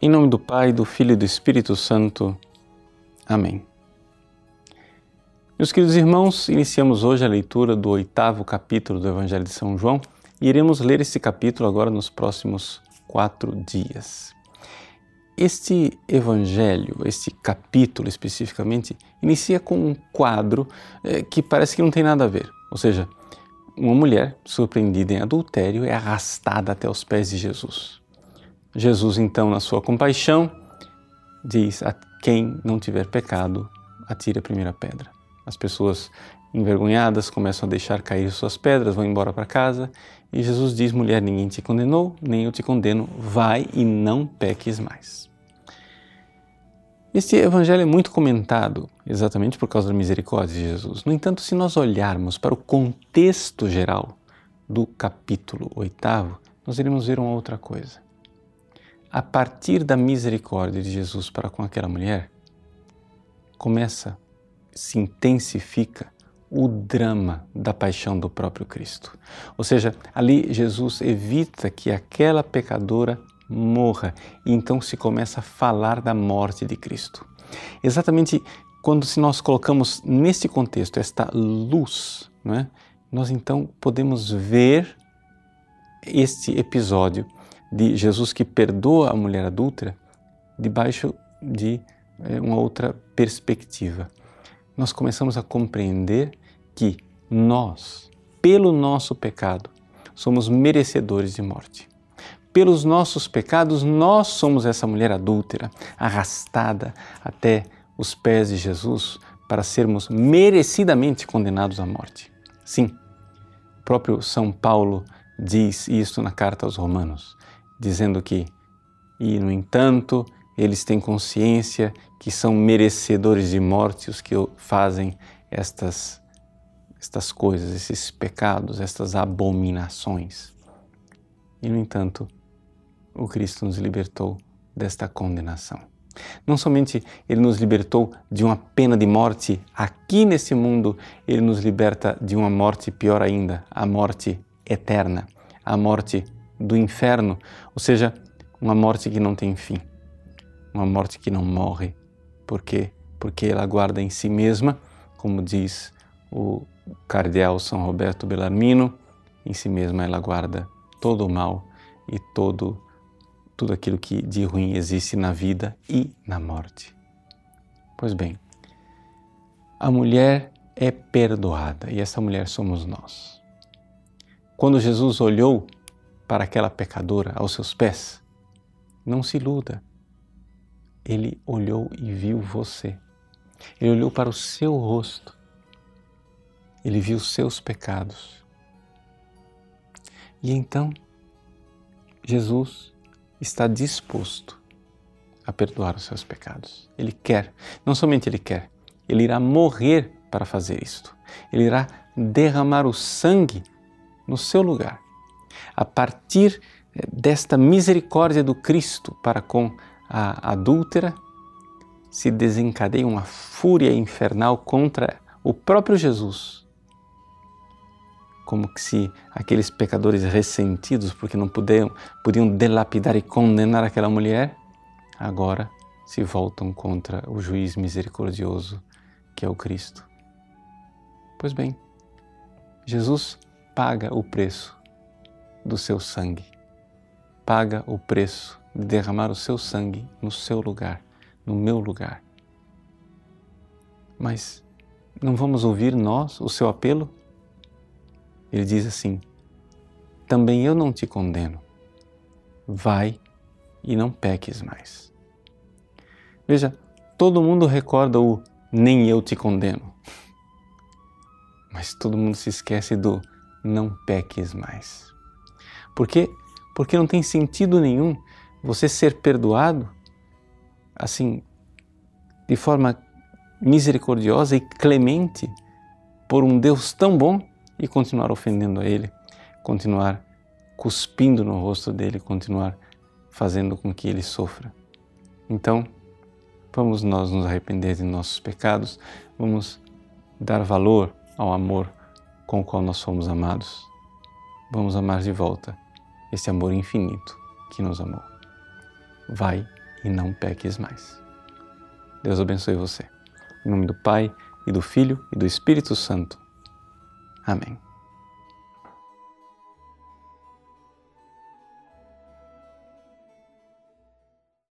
Em nome do Pai, do Filho e do Espírito Santo. Amém. Meus queridos irmãos, iniciamos hoje a leitura do oitavo capítulo do Evangelho de São João e iremos ler esse capítulo agora nos próximos quatro dias. Este evangelho, este capítulo especificamente, inicia com um quadro eh, que parece que não tem nada a ver. Ou seja, uma mulher surpreendida em adultério é arrastada até os pés de Jesus. Jesus, então, na sua compaixão, diz: A quem não tiver pecado, atire a primeira pedra. As pessoas envergonhadas começam a deixar cair suas pedras, vão embora para casa e Jesus diz: Mulher, ninguém te condenou, nem eu te condeno, vai e não peques mais. Este evangelho é muito comentado exatamente por causa da misericórdia de Jesus. No entanto, se nós olharmos para o contexto geral do capítulo oitavo, nós iremos ver uma outra coisa a partir da misericórdia de Jesus para com aquela mulher, começa, se intensifica o drama da paixão do próprio Cristo. Ou seja, ali Jesus evita que aquela pecadora morra e então se começa a falar da morte de Cristo. Exatamente quando se nós colocamos nesse contexto esta luz, é? nós então podemos ver este episódio de Jesus que perdoa a mulher adúltera debaixo de é, uma outra perspectiva. Nós começamos a compreender que nós, pelo nosso pecado, somos merecedores de morte. Pelos nossos pecados, nós somos essa mulher adúltera, arrastada até os pés de Jesus para sermos merecidamente condenados à morte. Sim, o próprio São Paulo diz isso na carta aos Romanos dizendo que, e no entanto, eles têm consciência que são merecedores de morte os que fazem estas, estas coisas, esses pecados, estas abominações. E, no entanto, o Cristo nos libertou desta condenação. Não somente Ele nos libertou de uma pena de morte aqui nesse mundo, Ele nos liberta de uma morte pior ainda, a morte eterna, a morte do inferno, ou seja, uma morte que não tem fim, uma morte que não morre, porque porque ela guarda em si mesma, como diz o cardeal São Roberto Bellarmino, em si mesma ela guarda todo o mal e todo tudo aquilo que de ruim existe na vida e na morte. Pois bem, a mulher é perdoada e essa mulher somos nós. Quando Jesus olhou para aquela pecadora aos seus pés, não se iluda. Ele olhou e viu você. Ele olhou para o seu rosto. Ele viu os seus pecados. E então, Jesus está disposto a perdoar os seus pecados. Ele quer, não somente ele quer, ele irá morrer para fazer isto. Ele irá derramar o sangue no seu lugar a partir eh, desta misericórdia do Cristo para com a adúltera, se desencadeia uma fúria infernal contra o próprio Jesus. Como que se aqueles pecadores ressentidos, porque não podiam, podiam delapidar e condenar aquela mulher, agora se voltam contra o juiz misericordioso que é o Cristo. Pois bem, Jesus paga o preço do seu sangue. Paga o preço de derramar o seu sangue no seu lugar, no meu lugar. Mas não vamos ouvir nós o seu apelo? Ele diz assim: Também eu não te condeno. Vai e não peques mais. Veja, todo mundo recorda o nem eu te condeno. Mas todo mundo se esquece do não peques mais. Por quê? Porque não tem sentido nenhum você ser perdoado assim, de forma misericordiosa e clemente por um Deus tão bom e continuar ofendendo a Ele, continuar cuspindo no rosto dele, continuar fazendo com que ele sofra. Então, vamos nós nos arrepender de nossos pecados, vamos dar valor ao amor com o qual nós fomos amados. Vamos amar de volta esse amor infinito que nos amou. Vai e não peques mais. Deus abençoe você. Em nome do Pai, e do Filho, e do Espírito Santo. Amém.